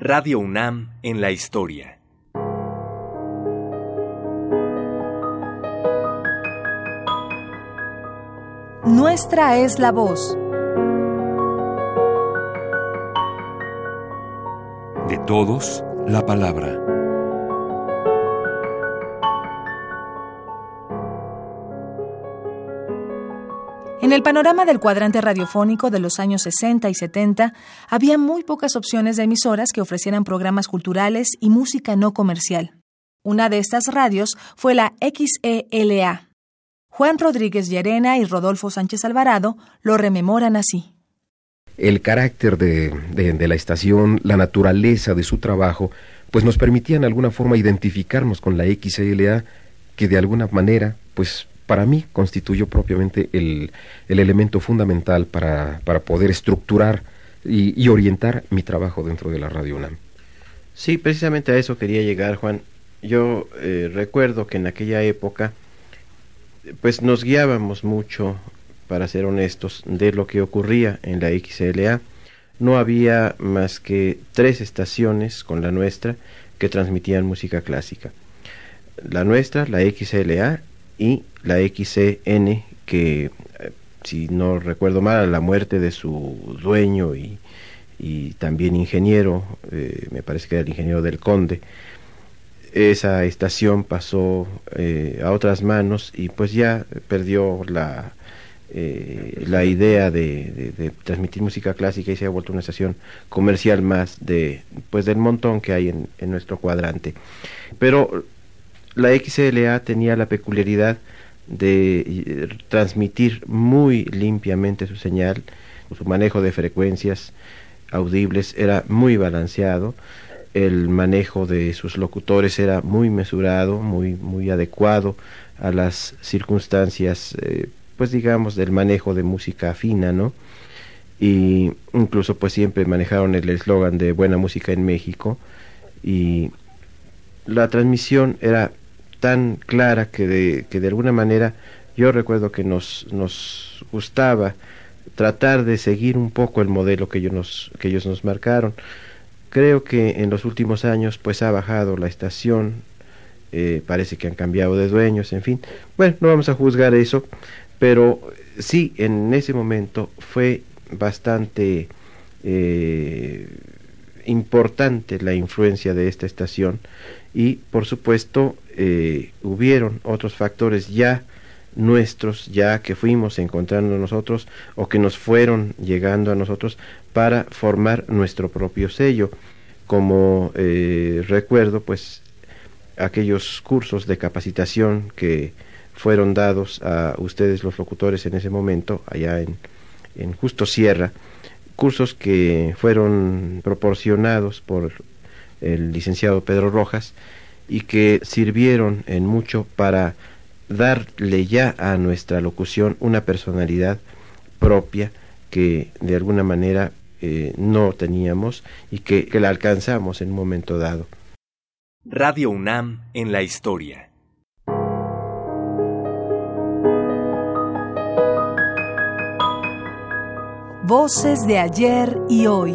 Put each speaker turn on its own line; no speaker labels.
Radio UNAM en la historia.
Nuestra es la voz.
De todos, la palabra.
En el panorama del cuadrante radiofónico de los años 60 y 70, había muy pocas opciones de emisoras que ofrecieran programas culturales y música no comercial. Una de estas radios fue la XELA. Juan Rodríguez Llerena y Rodolfo Sánchez Alvarado lo rememoran así.
El carácter de, la estación, la naturaleza de su trabajo, pues nos permitían de alguna forma identificarnos con la XELA, que de alguna manera, pues para mí constituyó propiamente el, el elemento fundamental para, para poder estructurar y, y, orientar mi trabajo dentro de la Radio UNAM.
Sí, precisamente a eso quería llegar, Juan. Yo eh, recuerdo que en aquella época, pues nos guiábamos mucho, para ser honestos, de lo que ocurría en la XLA. No había más que tres estaciones con la nuestra que transmitían música clásica. La nuestra, la XLA y la XCN que eh, si no recuerdo mal la muerte de su dueño y, también ingeniero eh, me parece que era el ingeniero del conde esa estación pasó eh, a otras manos y pues ya perdió la eh, la idea de, de, de, transmitir música clásica y se ha vuelto una estación comercial más de pues del montón que hay en, en nuestro cuadrante. Pero la XLA tenía la peculiaridad de transmitir muy limpiamente su señal, su manejo de frecuencias audibles era muy balanceado, el manejo de sus locutores era muy mesurado, muy muy adecuado a las circunstancias, eh, pues digamos del manejo de música fina, ¿no? Y incluso pues siempre manejaron el eslogan de buena música en México y la transmisión era tan clara que de, que de alguna manera yo recuerdo que nos, nos gustaba tratar de seguir un poco el modelo que ellos nos, que ellos nos marcaron. Creo que en los últimos años pues ha bajado la estación, eh, parece que han cambiado de dueños, en fin. Bueno, no vamos a juzgar eso, pero sí, en ese momento fue bastante eh, importante la influencia de esta estación y por supuesto eh, hubieron otros factores ya nuestros, ya que fuimos encontrando nosotros o que nos fueron llegando a nosotros para formar nuestro propio sello. Como eh, recuerdo, pues aquellos cursos de capacitación que fueron dados a ustedes los locutores en ese momento, allá en, en Justo Sierra, cursos que fueron proporcionados por el licenciado Pedro Rojas y que sirvieron en mucho para darle ya a nuestra locución una personalidad propia que de alguna manera eh, no teníamos y que, que la alcanzamos en un momento dado.
Radio UNAM en la historia.
Voces de ayer y hoy.